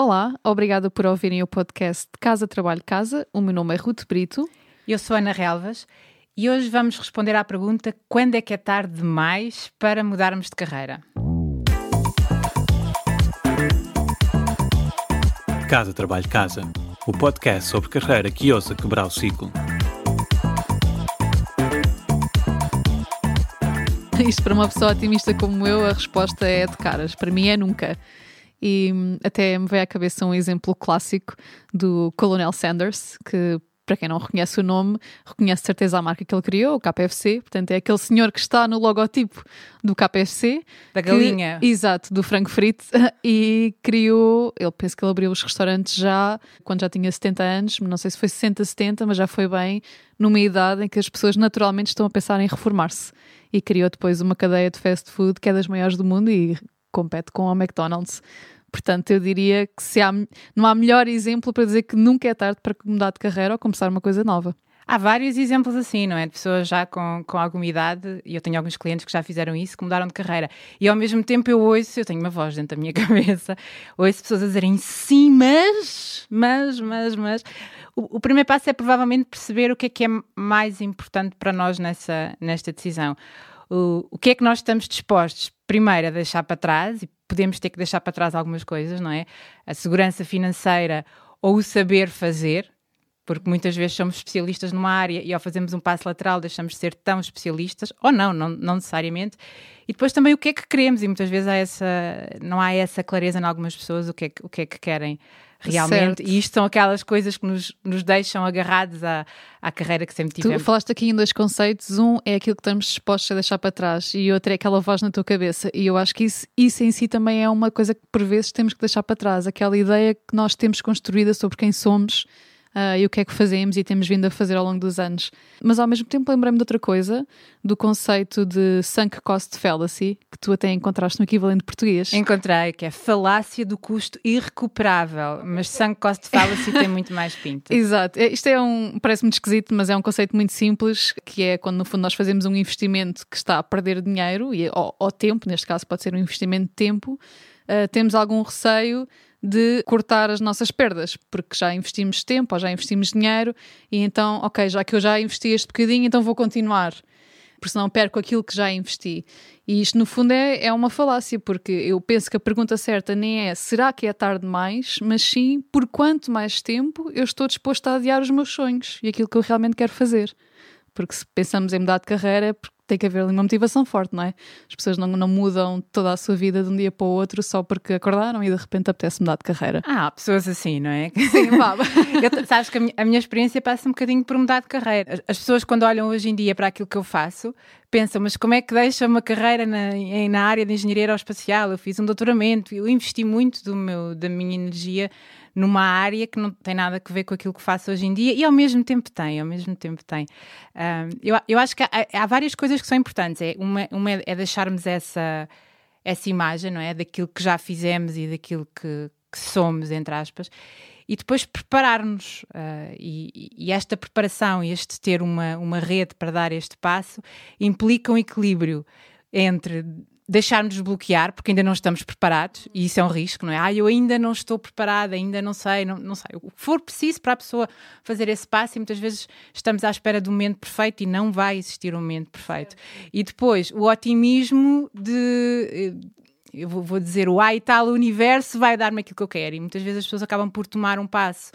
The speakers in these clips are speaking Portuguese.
Olá, obrigada por ouvirem o podcast Casa Trabalho Casa. O meu nome é Ruth Brito. Eu sou Ana Relvas e hoje vamos responder à pergunta: quando é que é tarde demais para mudarmos de carreira? Casa Trabalho Casa, o podcast sobre carreira que ousa quebrar o ciclo. Isto para uma pessoa otimista como eu, a resposta é de caras. Para mim é nunca. E hum, até me veio à cabeça um exemplo clássico do Colonel Sanders, que para quem não reconhece o nome, reconhece certeza a marca que ele criou, o KFC. Portanto, é aquele senhor que está no logotipo do KFC. Da galinha. Que, exato, do frango frito. E criou, ele penso que ele abriu os restaurantes já quando já tinha 70 anos, não sei se foi 60, 70, mas já foi bem numa idade em que as pessoas naturalmente estão a pensar em reformar-se. E criou depois uma cadeia de fast food que é das maiores do mundo e compete com a McDonald's. Portanto, eu diria que se há, não há melhor exemplo para dizer que nunca é tarde para mudar de carreira ou começar uma coisa nova. Há vários exemplos assim, não é? De pessoas já com, com alguma idade, e eu tenho alguns clientes que já fizeram isso, que mudaram de carreira. E ao mesmo tempo eu ouço, eu tenho uma voz dentro da minha cabeça, ouço pessoas a dizerem sim, mas, mas, mas, mas. O, o primeiro passo é provavelmente perceber o que é que é mais importante para nós nessa, nesta decisão. O, o que é que nós estamos dispostos, primeiro, a deixar para trás, e podemos ter que deixar para trás algumas coisas, não é? A segurança financeira ou o saber fazer, porque muitas vezes somos especialistas numa área e ao fazermos um passo lateral deixamos de ser tão especialistas, ou não, não, não necessariamente. E depois também o que é que queremos, e muitas vezes há essa, não há essa clareza em algumas pessoas o que é, o que, é que querem realmente. Certo. E isto são aquelas coisas que nos, nos deixam agarrados à, à carreira que sempre tivemos. Tu falaste aqui em dois conceitos. Um é aquilo que estamos dispostos a deixar para trás e outro é aquela voz na tua cabeça. E eu acho que isso, isso em si também é uma coisa que por vezes temos que deixar para trás. Aquela ideia que nós temos construída sobre quem somos uh, e o que é que fazemos e temos vindo a fazer ao longo dos anos. Mas ao mesmo tempo lembrei-me de outra coisa, do conceito de sunk cost fallacy, que tu até encontraste no equivalente português. Encontrei, que é falácia do custo irrecuperável, mas sunk cost fallacy tem muito mais pinta. Exato. É, isto é um, parece muito esquisito, mas é um conceito muito simples, que é quando no fundo nós fazemos um investimento que está a perder dinheiro, e, ou, ou tempo, neste caso pode ser um investimento de tempo, uh, temos algum receio de cortar as nossas perdas, porque já investimos tempo ou já investimos dinheiro e então, ok, já que eu já investi este bocadinho, então vou continuar, porque senão perco aquilo que já investi. E isto, no fundo, é, é uma falácia, porque eu penso que a pergunta certa nem é será que é tarde demais, mas sim por quanto mais tempo eu estou disposto a adiar os meus sonhos e aquilo que eu realmente quero fazer. Porque se pensamos em mudar de carreira, é porque tem que haver ali uma motivação forte, não é? As pessoas não, não mudam toda a sua vida de um dia para o outro só porque acordaram e de repente apetece mudar de carreira. Ah, pessoas assim, não é? Sim, eu, sabes que a minha, a minha, experiência passa um bocadinho por mudar de carreira. As, as, pessoas, quando olham hoje em dia para aquilo que eu faço, pensam, mas como é que deixa uma carreira na, na área de engenharia aeroespacial? Eu fiz um doutoramento, eu investi muito do meu, da minha energia numa área que não tem nada a ver com aquilo que faço hoje em dia e ao mesmo tempo tem, ao mesmo tempo tem. Um, eu, eu acho que há, há, várias coisas que são importantes. É, uma, uma é deixarmos essa, essa imagem, não é? Daquilo que já fizemos e daquilo que, que somos, entre aspas. E depois preparar-nos. Uh, e, e, esta preparação e este ter uma, uma rede para dar este passo implica um equilíbrio entre deixar-nos bloquear, porque ainda não estamos preparados, e isso é um risco, não é? Ah, eu ainda não estou preparada, ainda não sei, não, não sei. O que for preciso para a pessoa fazer esse passo, e muitas vezes estamos à espera do momento perfeito e não vai existir um momento perfeito. E depois, o otimismo de eh, eu vou dizer o ai tal, o universo vai dar-me aquilo que eu quero. E muitas vezes as pessoas acabam por tomar um passo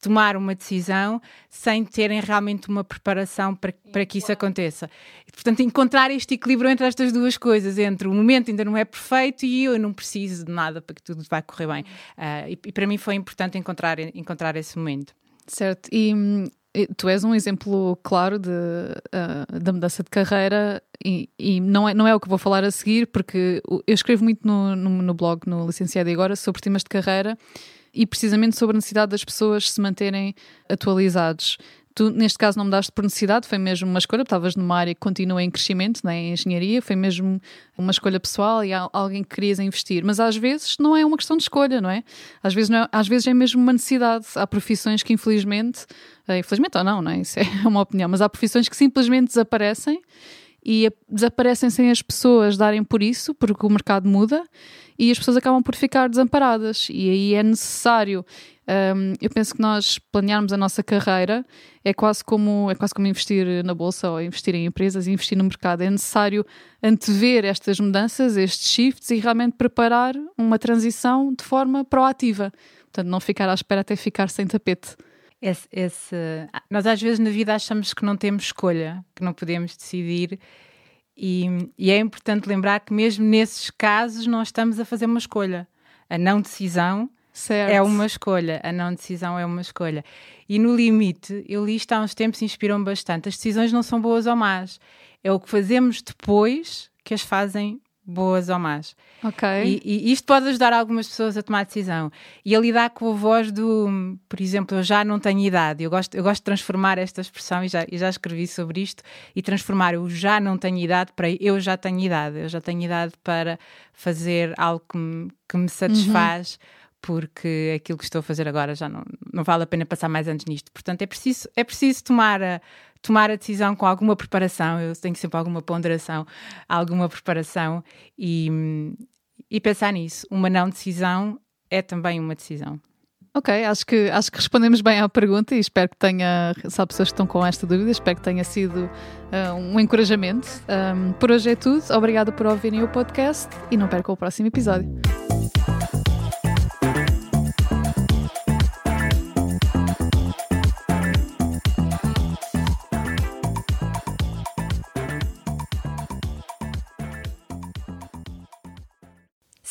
tomar uma decisão sem terem realmente uma preparação para, para que isso aconteça. Portanto, encontrar este equilíbrio entre estas duas coisas, entre o momento ainda não é perfeito e eu não preciso de nada para que tudo vai correr bem. Uh, e, e, para mim foi importante encontrar, encontrar esse momento. Certo, e tu és um exemplo claro de, uh, da mudança de carreira e, e, não, é, não é o que vou falar a seguir, porque eu escrevo muito no, no, no blog, no Licenciado e Agora, sobre temas de carreira e precisamente sobre a necessidade das pessoas se manterem atualizados. Tu, neste caso, não mudaste por necessidade, foi mesmo uma escolha, estavas numa área que continua em crescimento, né, em engenharia, foi mesmo uma escolha pessoal e alguém que querias investir. Mas às vezes não é uma questão de escolha, não é? Às vezes, é, às vezes é mesmo uma necessidade. Há profissões que, infelizmente, eh, infelizmente ou não, não é? Isso é uma opinião, mas há profissões que simplesmente desaparecem e desaparecem sem as pessoas darem por isso, porque o mercado muda e as pessoas acabam por ficar desamparadas. E aí é necessário. Um, eu penso que nós planearmos a nossa carreira é quase como é quase como investir na bolsa ou investir em empresas investir no mercado. É necessário antever estas mudanças, estes shifts e realmente preparar uma transição de forma proativa. Portanto, não ficar à espera até ficar sem tapete. Esse, esse, nós às vezes na vida achamos que não temos escolha, que não podemos decidir, e, e, é importante lembrar que mesmo nesses casos nós estamos a fazer uma escolha. A não decisão certo. é uma escolha, a não decisão é uma escolha. E no limite, eu li isto há uns tempos e inspiram-me bastante. As decisões não são boas ou más, é o que fazemos depois que as fazem boas ou más. Ok. E, e, isto pode ajudar algumas pessoas a tomar decisão. E a lidar com a voz do, por exemplo, eu já não tenho idade. Eu gosto, eu gosto de transformar esta expressão, e já, e já escrevi sobre isto, e transformar eu já não tenho idade para eu já tenho idade. Eu já tenho idade para fazer algo que me, que me satisfaz. Uhum porque aquilo que estou a fazer agora já não, não vale a pena passar mais anos nisto. Portanto, é preciso, é preciso tomar a, tomar a decisão com alguma preparação, eu tenho sempre alguma ponderação, alguma preparação e, e pensar nisso. Uma não decisão é também uma decisão. Ok, acho que, acho que respondemos bem à pergunta e espero que tenha, se há pessoas que estão com esta dúvida, espero que tenha sido uh, um encorajamento. Um, por hoje é tudo, obrigado por ouvirem o podcast e não percam o próximo episódio.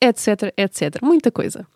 etc, etc. Muita coisa.